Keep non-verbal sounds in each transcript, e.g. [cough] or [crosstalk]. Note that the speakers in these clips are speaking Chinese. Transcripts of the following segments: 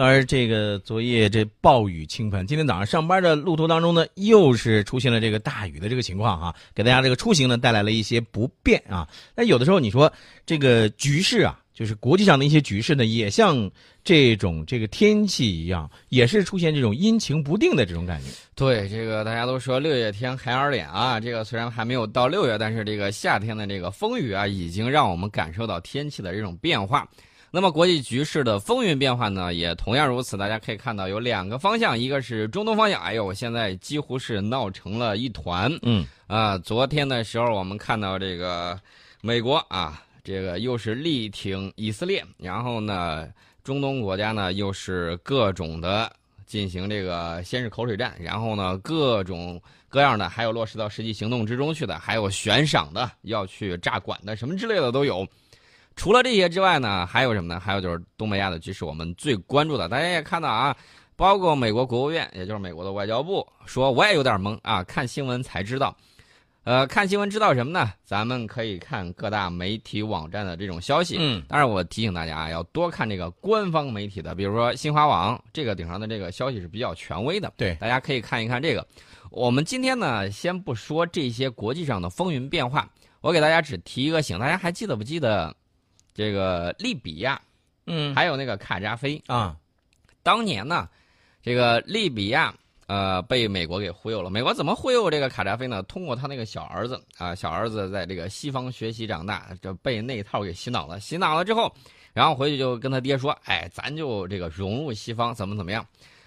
当然，这个昨夜这暴雨倾盆，今天早上上班的路途当中呢，又是出现了这个大雨的这个情况啊，给大家这个出行呢带来了一些不便啊。那有的时候你说这个局势啊，就是国际上的一些局势呢，也像这种这个天气一样，也是出现这种阴晴不定的这种感觉。对，这个大家都说六月天孩儿脸啊，这个虽然还没有到六月，但是这个夏天的这个风雨啊，已经让我们感受到天气的这种变化。那么国际局势的风云变幻呢，也同样如此。大家可以看到有两个方向，一个是中东方向，哎呦，现在几乎是闹成了一团。嗯，啊，昨天的时候我们看到这个美国啊，这个又是力挺以色列，然后呢，中东国家呢又是各种的进行这个先是口水战，然后呢各种各样的，还有落实到实际行动之中去的，还有悬赏的，要去炸馆的，什么之类的都有。除了这些之外呢，还有什么呢？还有就是东北亚的局势，我们最关注的。大家也看到啊，包括美国国务院，也就是美国的外交部，说我也有点懵啊，看新闻才知道。呃，看新闻知道什么呢？咱们可以看各大媒体网站的这种消息。嗯，当然我提醒大家啊，要多看这个官方媒体的，比如说新华网，这个顶上的这个消息是比较权威的。对，大家可以看一看这个。我们今天呢，先不说这些国际上的风云变化，我给大家只提一个醒，大家还记得不记得？这个利比亚，嗯，还有那个卡扎菲啊，当年呢，这个利比亚呃被美国给忽悠了。美国怎么忽悠这个卡扎菲呢？通过他那个小儿子啊，小儿子在这个西方学习长大，就被那套给洗脑了。洗脑了之后，然后回去就跟他爹说：“哎，咱就这个融入西方，怎么怎么样？”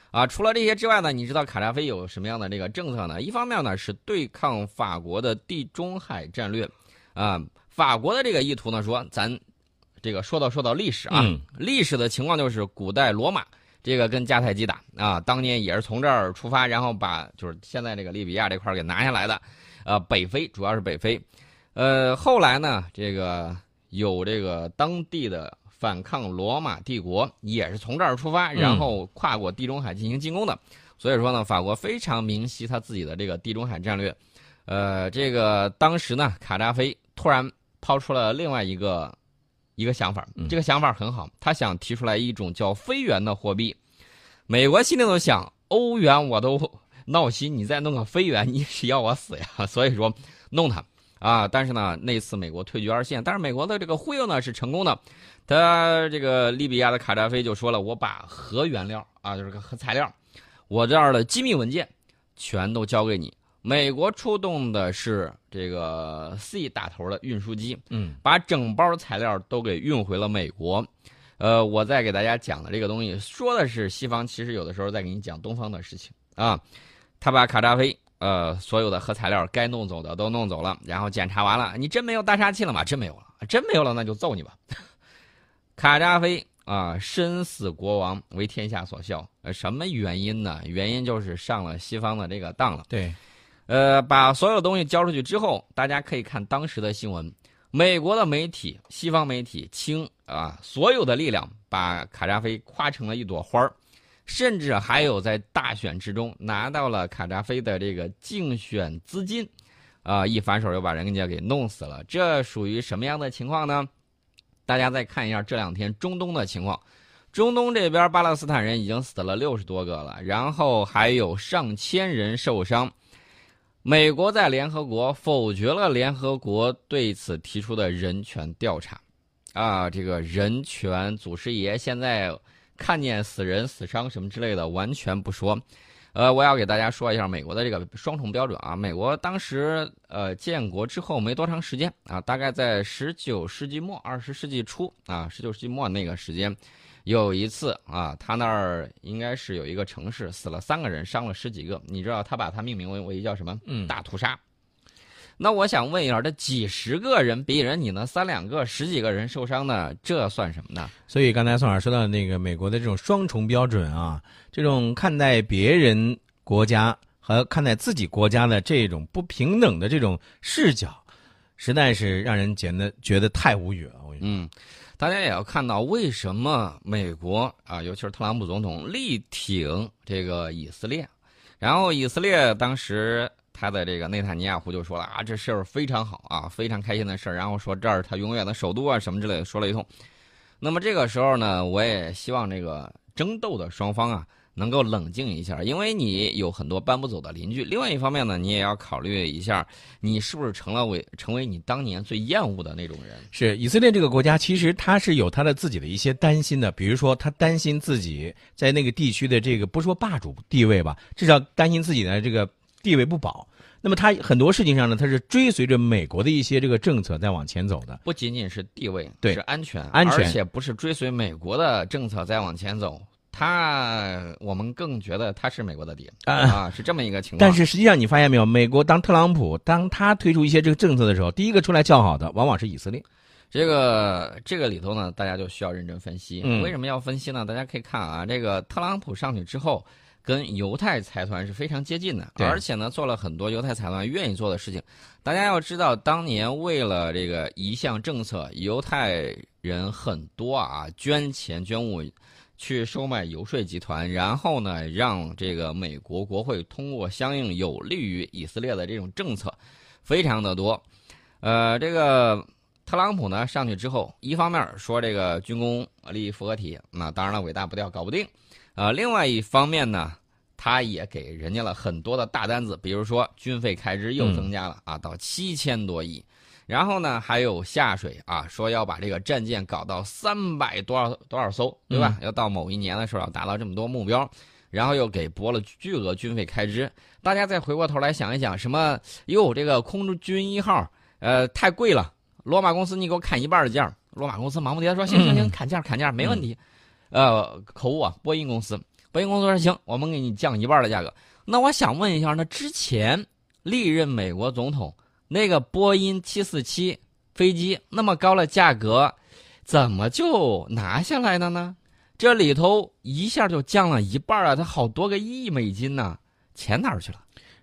啊，除了这些之外呢，你知道卡扎菲有什么样的这个政策呢？一方面呢是对抗法国的地中海战略，啊，法国的这个意图呢说咱。这个说到说到历史啊，历史的情况就是古代罗马这个跟迦太基打啊，当年也是从这儿出发，然后把就是现在这个利比亚这块给拿下来的，呃，北非主要是北非，呃，后来呢，这个有这个当地的反抗罗马帝国也是从这儿出发，然后跨过地中海进行进攻的，所以说呢，法国非常明晰他自己的这个地中海战略，呃，这个当时呢，卡扎菲突然抛出了另外一个。一个想法，这个想法很好。他想提出来一种叫非元的货币。美国心里头想，欧元我都 [laughs] 闹心，你再弄个非元，你是要我死呀？[laughs] 所以说弄他啊！但是呢，那次美国退居二线。但是美国的这个忽悠呢是成功的。他这个利比亚的卡扎菲就说了：“我把核原料啊，就是个核材料，我这儿的机密文件全都交给你。”美国出动的是这个 C 打头的运输机，嗯，把整包材料都给运回了美国。呃，我再给大家讲的这个东西，说的是西方，其实有的时候在给你讲东方的事情啊。他把卡扎菲呃所有的核材料该弄走的都弄走了，然后检查完了，你真没有大杀器了吗？真没有了，真没有了，那就揍你吧。[laughs] 卡扎菲啊，身死国亡，为天下所笑。呃，什么原因呢？原因就是上了西方的这个当了。对。呃，把所有东西交出去之后，大家可以看当时的新闻。美国的媒体、西方媒体倾啊所有的力量，把卡扎菲夸成了一朵花儿，甚至还有在大选之中拿到了卡扎菲的这个竞选资金，啊，一反手又把人家给弄死了。这属于什么样的情况呢？大家再看一下这两天中东的情况，中东这边巴勒斯坦人已经死了六十多个了，然后还有上千人受伤。美国在联合国否决了联合国对此提出的人权调查，啊，这个人权祖师爷现在看见死人死伤什么之类的完全不说，呃，我要给大家说一下美国的这个双重标准啊。美国当时呃建国之后没多长时间啊，大概在十九世纪末二十世纪初啊，十九世纪末那个时间。有一次啊，他那儿应该是有一个城市死了三个人，伤了十几个。你知道他把它命名为为叫什么？嗯，大屠杀。那我想问一下，这几十个人比人你那三两个十几个人受伤呢，这算什么呢？所以刚才宋老师说到那个美国的这种双重标准啊，这种看待别人国家和看待自己国家的这种不平等的这种视角，实在是让人觉得觉得太无语了。我嗯。大家也要看到，为什么美国啊，尤其是特朗普总统力挺这个以色列，然后以色列当时他的这个内塔尼亚胡就说了啊，这事儿非常好啊，非常开心的事儿，然后说这儿他永远的首都啊什么之类的说了一通。那么这个时候呢，我也希望这个争斗的双方啊，能够冷静一下，因为你有很多搬不走的邻居。另外一方面呢，你也要考虑一下，你是不是成了为成为你当年最厌恶的那种人。是以色列这个国家，其实它是有它的自己的一些担心的，比如说他担心自己在那个地区的这个不说霸主地位吧，至少担心自己的这个地位不保。那么他很多事情上呢，他是追随着美国的一些这个政策在往前走的。不仅仅是地位，对是安全，安全而且不是追随美国的政策在往前走。他，我们更觉得他是美国的敌啊啊，是这么一个情况。但是实际上你发现没有，美国当特朗普当他推出一些这个政策的时候，第一个出来叫好的往往是以色列。这个这个里头呢，大家就需要认真分析。嗯为什么要分析呢？大家可以看啊，这个特朗普上去之后，跟犹太财团是非常接近的，而且呢，做了很多犹太财团愿意做的事情。大家要知道，当年为了这个一项政策，犹太人很多啊，捐钱捐物。去收买游说集团，然后呢，让这个美国国会通过相应有利于以色列的这种政策，非常的多。呃，这个特朗普呢上去之后，一方面说这个军工利益复合体，那当然了，伟大不掉，搞不定。呃，另外一方面呢，他也给人家了很多的大单子，比如说军费开支又增加了、啊，到七千多亿。然后呢，还有下水啊，说要把这个战舰搞到三百多少多少艘，对吧？要到某一年的时候要达到这么多目标，然后又给拨了巨额军费开支。大家再回过头来想一想，什么哟，这个空军一号，呃，太贵了，罗马公司你给我砍一半的价。罗马公司忙不迭地说行行行，砍价砍价没问题。呃，口误啊，波音公司，波音公司说行，我们给你降一半的价格。那我想问一下，那之前历任美国总统。那个波音七四七飞机那么高的价格，怎么就拿下来的呢？这里头一下就降了一半啊！它好多个亿美金呢，钱哪儿去了？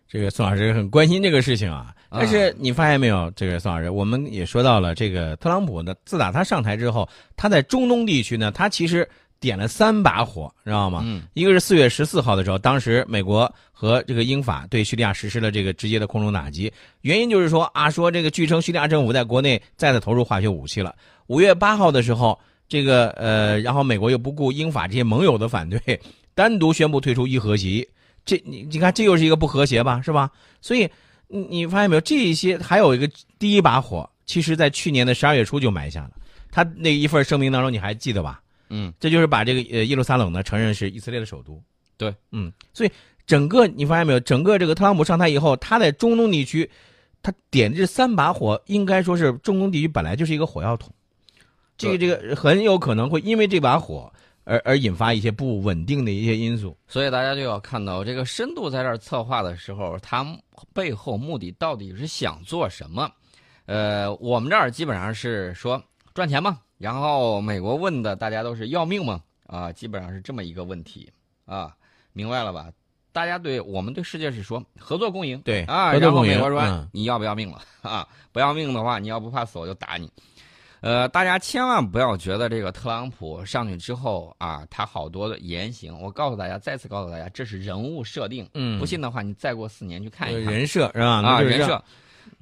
这个宋老师很关心这个事情啊。但是你发现没有，这个宋老师，我们也说到了，这个特朗普呢，自打他上台之后，他在中东地区呢，他其实。点了三把火，知道吗？嗯，一个是四月十四号的时候，当时美国和这个英法对叙利亚实施了这个直接的空中打击，原因就是说啊，说这个据称叙利亚政府在国内再次投入化学武器了。五月八号的时候，这个呃，然后美国又不顾英法这些盟友的反对，单独宣布退出伊核协议。这你你看，这又是一个不和谐吧，是吧？所以你你发现没有，这一些还有一个第一把火，其实在去年的十二月初就埋下了。他那一份声明当中，你还记得吧？嗯，这就是把这个呃耶路撒冷呢承认是以色列的首都。对，嗯，所以整个你发现没有，整个这个特朗普上台以后，他在中东地区，他点这三把火，应该说是中东地区本来就是一个火药桶，这个这个很有可能会因为这把火而而引发一些不稳定的一些因素。所以大家就要看到这个深度在这儿策划的时候，他背后目的到底是想做什么？呃，我们这儿基本上是说赚钱嘛。然后美国问的大家都是要命吗？啊，基本上是这么一个问题啊，明白了吧？大家对我们对世界是说合作共赢，对啊，然后。美国说、嗯、你要不要命了 [laughs] 啊？不要命的话，你要不怕死我就打你。呃，大家千万不要觉得这个特朗普上去之后啊，他好多的言行，我告诉大家，再次告诉大家，这是人物设定。嗯，不信的话，你再过四年去看一看人设是吧？啊，人设。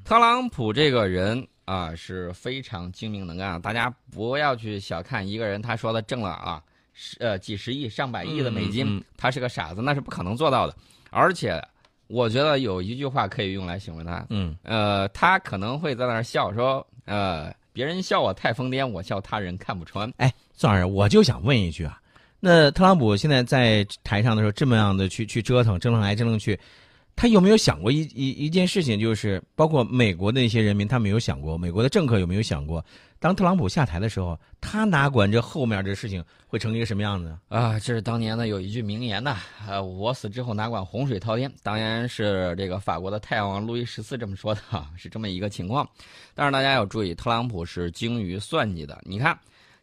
特朗普这个人。啊，是非常精明能干。大家不要去小看一个人，他说的挣了啊，十呃几十亿、上百亿的美金，嗯嗯、他是个傻子，那是不可能做到的。而且，我觉得有一句话可以用来形容他，嗯，呃，他可能会在那儿笑说，呃，别人笑我太疯癫，我笑他人看不穿。哎，宋老师，我就想问一句啊，那特朗普现在在台上的时候这么样的去去折腾，折腾来折腾去。他有没有想过一一一件事情，就是包括美国的那些人民，他没有想过，美国的政客有没有想过，当特朗普下台的时候，他哪管这后面这事情会成一个什么样子啊？这是当年呢有一句名言呐，呃，我死之后哪管洪水滔天，当然是这个法国的太阳王路易十四这么说的，[laughs] 是这么一个情况。但是大家要注意，特朗普是精于算计的，你看。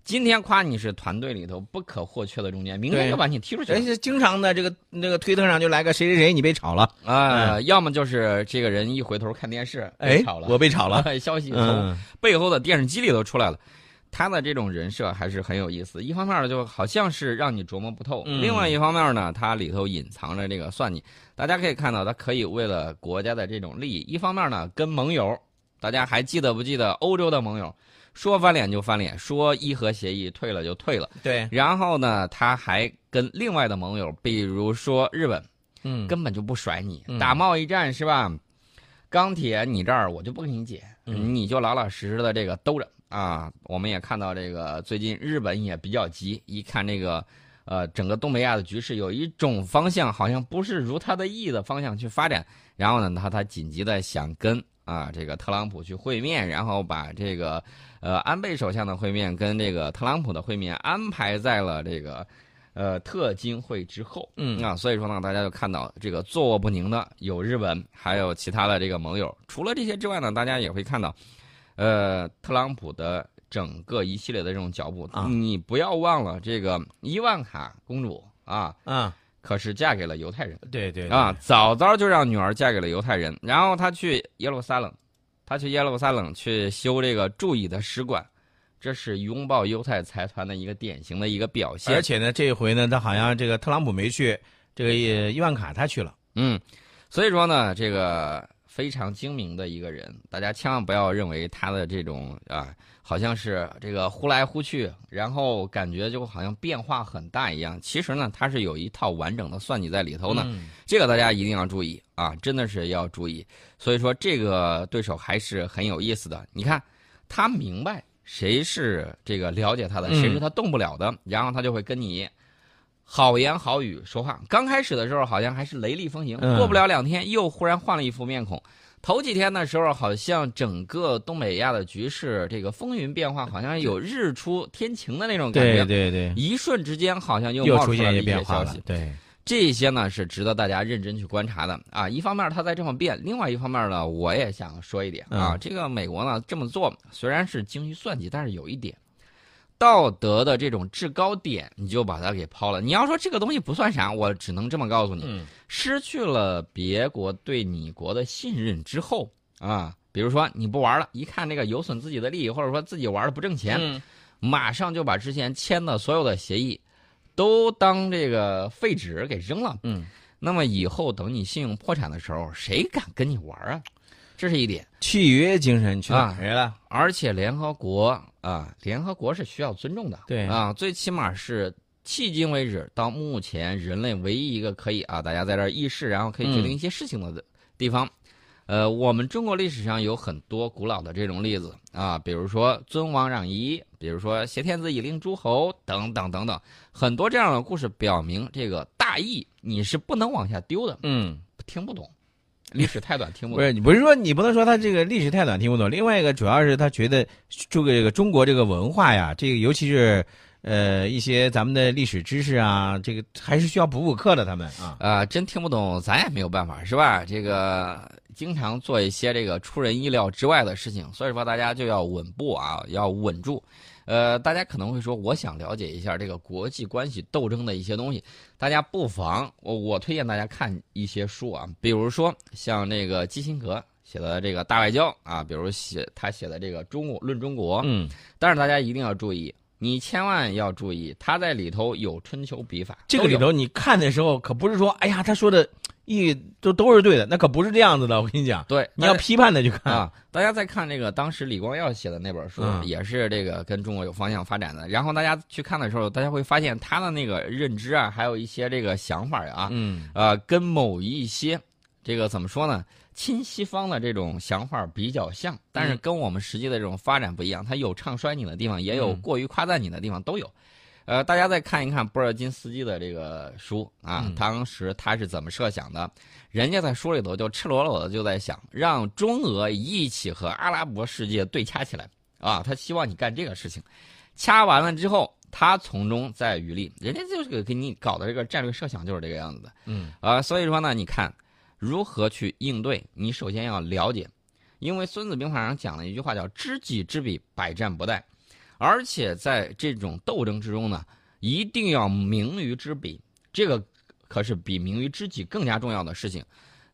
今天夸你是团队里头不可或缺的中间，明天就把你踢出去。人家经常的这个那个推特上就来个谁谁谁你被炒了啊、呃，要么就是这个人一回头看电视哎炒了，我被炒了，[laughs] 消息从嗯背后的电视机里头出来了。他的这种人设还是很有意思，一方面就好像是让你琢磨不透，嗯另外一方面呢，它里头隐藏着这个算计。大家可以看到，他可以为了国家的这种利益，一方面呢跟盟友，大家还记得不记得欧洲的盟友？说翻脸就翻脸，说伊核协议退了就退了。对，然后呢，他还跟另外的盟友，比如说日本，嗯，根本就不甩你，嗯打贸易战是吧？钢铁你这儿我就不给你解，嗯你就老老实实的这个兜着啊。我们也看到这个最近日本也比较急，一看这个呃整个东北亚的局势有一种方向好像不是如他的意的方向去发展，然后呢他他紧急的想跟啊这个特朗普去会面，然后把这个呃安倍首相的会面跟这个特朗普的会面安排在了这个。呃，特金会之后，嗯啊，所以说呢，大家就看到这个坐卧不宁的有日本，还有其他的这个盟友。除了这些之外呢，大家也会看到，呃，特朗普的整个一系列的这种脚步。啊你不要忘了，这个伊万卡公主啊，啊，可是嫁给了犹太人对对啊，，早早就让女儿嫁给了犹太人。然后她去耶路撒冷，她去耶路撒冷去修这个驻以的使馆，这是拥抱犹太财团的一个典型的一个表现而。且呢，这回呢，他好像这个特朗普没去，这个伊伊万卡他去了。嗯，所以说呢，这个非常精明的一个人，大家千万不要认为他的这种啊，好像是这个呼来呼去，然后感觉就好像变化很大一样。其实呢，他是有一套完整的算计在里头呢。嗯这个大家一定要注意啊，真的是要注意。所以说，这个对手还是很有意思的。你看，他明白谁是这个了解他的，嗯谁是他动不了的，然后他就会跟你好言好语说话。刚开始的时候好像还是雷厉风行，嗯过不了两天又忽然换了一副面孔。头几天的时候，好像整个东北亚的局势这个风云变化，好像有日出天晴的那种感觉。对对对，一瞬之间，好像又出了一些变化了消息。。对，这些呢是值得大家认真去观察的啊。一方面它在这么变，另外一方面呢，我也想说一点啊，嗯这个美国呢这么做虽然是精于算计，但是有一点。道德的这种制高点，你就把它给抛了。你要说这个东西不算啥，我只能这么告诉你：嗯失去了别国对你国的信任之后啊，比如说你不玩了，一看这个有损自己的利益，或者说自己玩的不挣钱，嗯马上就把之前签的所有的协议都当这个废纸给扔了。嗯，那么以后等你信用破产的时候，谁敢跟你玩啊？这是一点。契约精神去哪啊？而且联合国啊，联合国是需要尊重的。对啊，最起码是迄今为止到目前人类唯一一个可以啊，大家在这儿议事，然后可以决定一些事情的地方。呃，我们中国历史上有很多古老的这种例子啊，比如说尊王攘夷，比如说挟天子以令诸侯等等等等，很多这样的故事表明这个大义你是不能往下丢的。嗯，听不懂，历史太短，听不懂。不是你不是说你不能说他这个历史太短听不懂，另外一个主要是他觉得这个这个中国这个文化呀，这个尤其是呃一些咱们的历史知识啊，这个还是需要补补课的。他们啊，啊、真听不懂，咱也没有办法，是吧？这个经常做一些这个出人意料之外的事情，所以说大家就要稳步啊，要稳住。呃，大家可能会说，我想了解一下这个国际关系斗争的一些东西，大家不妨我我推荐大家看一些书啊，比如说像这个基辛格写的这个大外交啊，比如写他写的这个中国论中国，嗯，但是大家一定要注意，你千万要注意，他在里头有春秋笔法，这个里头你看的时候可不是说，哎呀，他说的一都都是对的，那可不是这样子的。我跟你讲，对，你要批判的去看。啊，大家再看这个当时李光耀写的那本书，嗯也是这个跟中国有方向发展的。然后大家去看的时候，大家会发现他的那个认知啊，还有一些这个想法啊，嗯呃，跟某一些这个怎么说呢？亲西方的这种想法比较像，但是嗯跟我们实际的这种发展不一样。他有唱衰你的地方，也有嗯过于夸赞你的地方，都有。呃，大家再看一看波尔津斯基的这个书啊，嗯当时他是怎么设想的？人家在书里头就赤裸裸的就在想，让中俄一起和阿拉伯世界对掐起来啊，他希望你干这个事情，掐完了之后，他从中再渔利，人家就是给你搞的这个战略设想就是这个样子的。嗯啊，所以说呢，你看如何去应对，你首先要了解，因为《孙子兵法》上讲了一句话叫“知己知彼，百战不殆”，而且在这种斗争之中呢，一定要明于知彼，这个可是比明于知己更加重要的事情。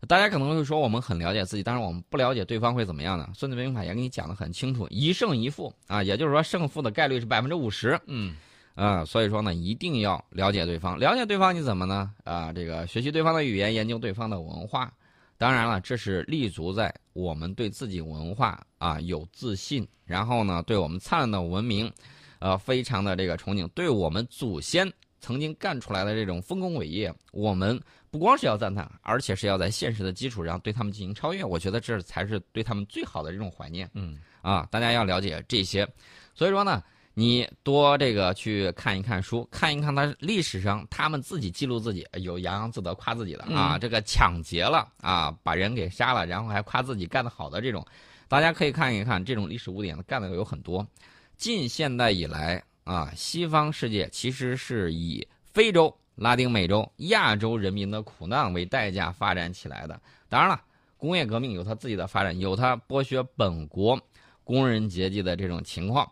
大家可能会说我们很了解自己，但是我们不了解对方会怎么样呢？《孙子兵法》也给你讲的很清楚，一胜一负啊，也就是说胜负的概率是百分之五十。嗯啊、所以说呢，一定要了解对方。了解对方你怎么呢？啊、这个学习对方的语言，研究对方的文化。当然了，这是立足在我们对自己文化啊有自信，然后呢，对我们灿烂的文明，呃，非常的这个憧憬，对我们祖先曾经干出来的这种丰功伟业，我们不光是要赞叹，而且是要在现实的基础上对他们进行超越。我觉得这才是对他们最好的这种怀念。嗯，啊，大家要了解这些。所以说呢，你多这个去看一看书，看一看他历史上他们自己记录自己，有洋洋自得夸自己的啊，这个抢劫了啊，把人给杀了，然后还夸自己干得好的这种，大家可以看一看这种历史污点干的有很多。近现代以来啊，西方世界其实是以非洲、拉丁美洲、亚洲人民的苦难为代价发展起来的。当然了，工业革命有它自己的发展，有它剥削本国工人阶级的这种情况。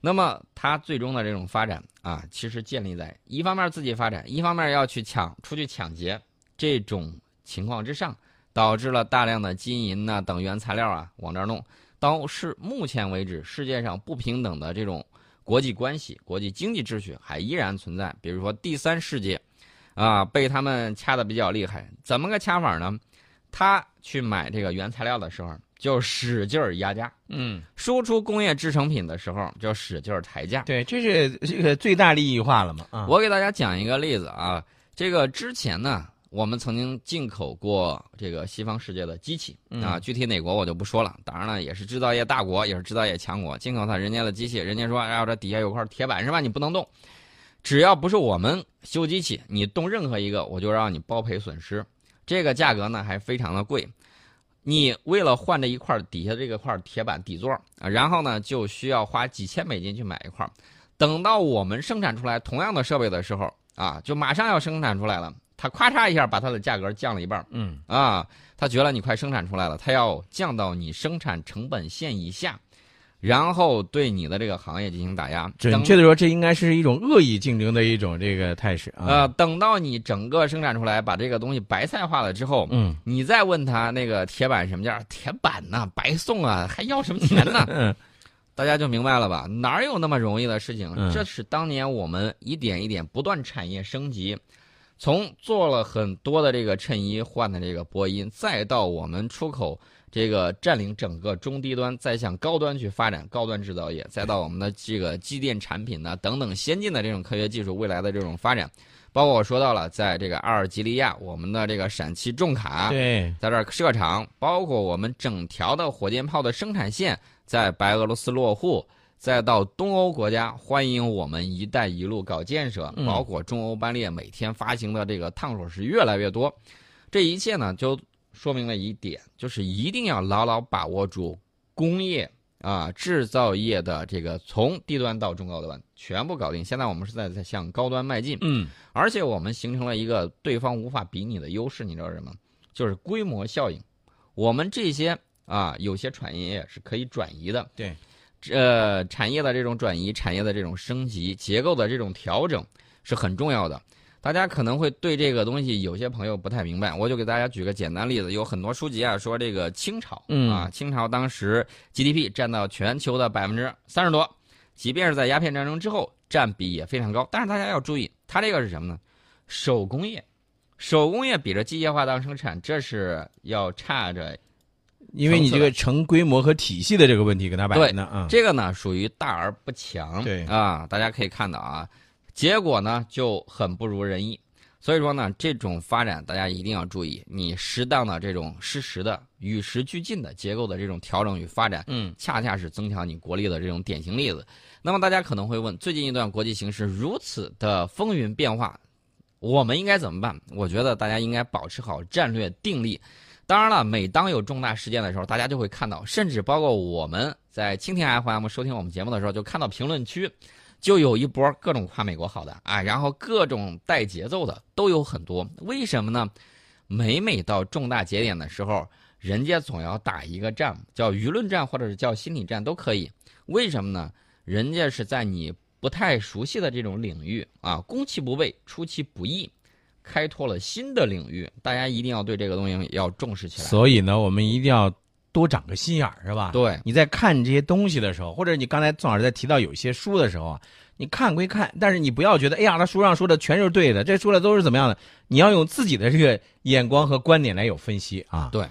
那么它最终的这种发展啊，其实建立在一方面自己发展，一方面要去抢出去抢劫这种情况之上，导致了大量的金银呐等原材料啊往这儿弄。到是目前为止，世界上不平等的这种国际关系、国际经济秩序还依然存在。比如说第三世界，啊，被他们掐的比较厉害。怎么个掐法呢？他去买这个原材料的时候，就使劲儿压价；嗯，输出工业制成品的时候，就使劲儿抬价。对，这是这个最大利益化了嘛？啊，我给大家讲一个例子啊，这个之前呢。我们曾经进口过这个西方世界的机器啊，具体哪国我就不说了。当然了，也是制造业大国，也是制造业强国，进口它人家的机器，人家说，哎，这底下有块铁板是吧？你不能动，只要不是我们修机器，你动任何一个，我就让你包赔损失。这个价格呢还非常的贵，你为了换这一块底下这个块铁板底座啊，然后呢就需要花几千美金去买一块。等到我们生产出来同样的设备的时候啊，就马上要生产出来了。他咔嚓一下把它的价格降了一半嗯啊，他觉得你快生产出来了，他要降到你生产成本线以下，然后对你的这个行业进行打压。准确的说，这应该是一种恶意竞争的一种这个态势啊。呃，等到你整个生产出来，把这个东西白菜化了之后，嗯，你再问他那个铁板什么价？铁板呢，白送啊，还要什么钱呢？[laughs] 嗯，大家就明白了吧？哪有那么容易的事情？嗯这是当年我们一点一点不断产业升级。从做了很多的这个衬衣换的这个波音，再到我们出口这个占领整个中低端，再向高端去发展高端制造业，再到我们的这个机电产品呢等等先进的这种科学技术未来的这种发展，包括我说到了在这个阿尔及利亚，我们的这个陕汽重卡对，在这儿设厂，包括我们整条的火箭炮的生产线在白俄罗斯落户。再到东欧国家欢迎我们“一带一路”搞建设，包括中欧班列每天发行的这个烫手是越来越多，这一切呢就说明了一点，就是一定要牢牢把握住工业啊制造业的这个从低端到中高端全部搞定。现在我们是在在向高端迈进，嗯，而且我们形成了一个对方无法比拟的优势，你知道什么？就是规模效应。我们这些啊有些产业是可以转移的，对。呃，产业的这种转移，产业的这种升级，结构的这种调整是很重要的。大家可能会对这个东西有些朋友不太明白，我就给大家举个简单例子。有很多书籍啊说这个清朝啊，清朝当时 GDP 占到全球的百分之三十多，即便是在鸦片战争之后，占比也非常高。但是大家要注意，它这个是什么呢？手工业，手工业比着机械化当生产，这是要差着。因为你这个成规模和体系的这个问题跟他摆呢啊，这个呢属于大而不强，对啊，大家可以看到啊，结果呢就很不如人意。所以说呢，这种发展大家一定要注意，你适当的这种适时的与时俱进的结构的这种调整与发展，嗯，恰恰是增强你国力的这种典型例子。那么大家可能会问，最近一段国际形势如此的风云变化，我们应该怎么办？我觉得大家应该保持好战略定力。当然了，每当有重大事件的时候，大家就会看到，甚至包括我们在蜻蜓 FM 收听我们节目的时候，就看到评论区就有一波各种夸美国好的啊，然后各种带节奏的都有很多。为什么呢？每每到重大节点的时候，人家总要打一个仗，叫舆论战或者是叫心理战都可以。为什么呢？人家是在你不太熟悉的这种领域啊，攻其不备，出其不意。开拓了新的领域，大家一定要对这个东西要重视起来。所以呢，我们一定要多长个心眼儿，是吧？对，你在看这些东西的时候，或者你刚才宋老师在提到有一些书的时候啊，你看归看，但是你不要觉得，哎呀，他书上说的全是对的，这说的都是怎么样的？你要用自己的这个眼光和观点来有分析啊。对。